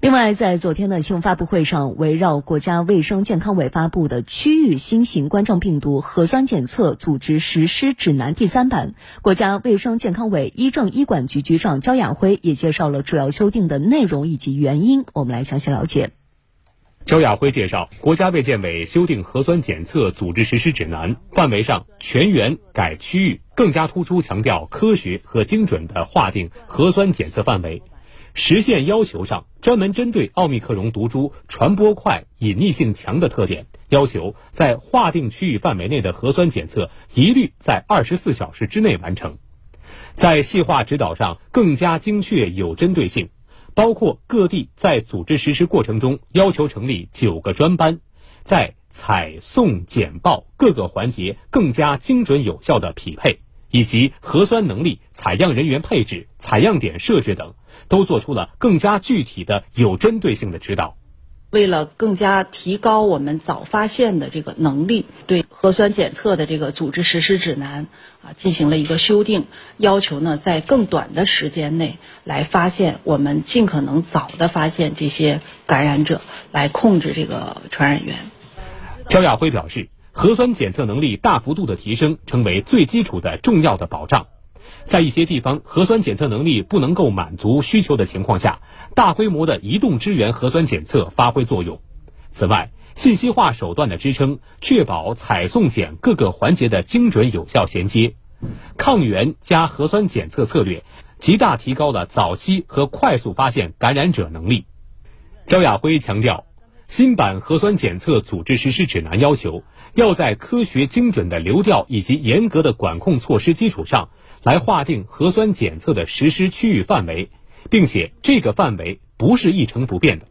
另外，在昨天的新闻发布会上，围绕国家卫生健康委发布的《区域新型冠状病毒核酸检测组织实施指南》第三版，国家卫生健康委医政医管局局长焦亚辉也介绍了主要修订的内容以及原因。我们来详细了解。焦亚辉介绍，国家卫健委修订核酸检测组织实施指南，范围上全员改区域，更加突出强调科学和精准的划定核酸检测范围。实现要求上，专门针对奥密克戎毒株传播快、隐匿性强的特点，要求在划定区域范围内的核酸检测一律在二十四小时之内完成。在细化指导上更加精确有针对性，包括各地在组织实施过程中要求成立九个专班，在采送检报各个环节更加精准有效的匹配，以及核酸能力、采样人员配置、采样点设置等。都做出了更加具体的、有针对性的指导。为了更加提高我们早发现的这个能力，对核酸检测的这个组织实施指南啊进行了一个修订，要求呢在更短的时间内来发现，我们尽可能早的发现这些感染者，来控制这个传染源。焦亚辉表示，核酸检测能力大幅度的提升，成为最基础的重要的保障。在一些地方核酸检测能力不能够满足需求的情况下，大规模的移动支援核酸检测发挥作用。此外，信息化手段的支撑，确保采送检各个环节的精准有效衔接。抗原加核酸检测策略，极大提高了早期和快速发现感染者能力。焦亚辉强调，新版核酸检测组织实施指南要求，要在科学精准的流调以及严格的管控措施基础上。来划定核酸检测的实施区域范围，并且这个范围不是一成不变的。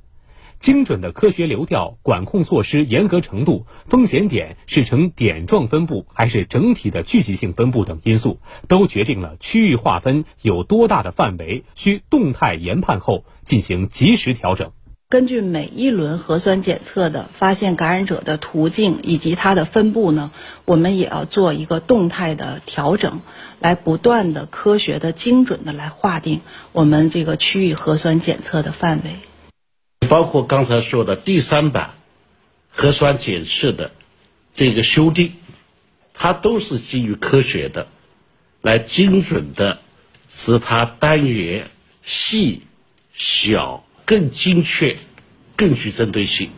精准的科学流调、管控措施严格程度、风险点是呈点状分布还是整体的聚集性分布等因素，都决定了区域划分有多大的范围需动态研判后进行及时调整。根据每一轮核酸检测的发现感染者的途径以及它的分布呢，我们也要做一个动态的调整，来不断的科学的、精准的来划定我们这个区域核酸检测的范围。包括刚才说的第三版核酸检测的这个修订，它都是基于科学的，来精准的使它单元细小。更精确、更具针对性。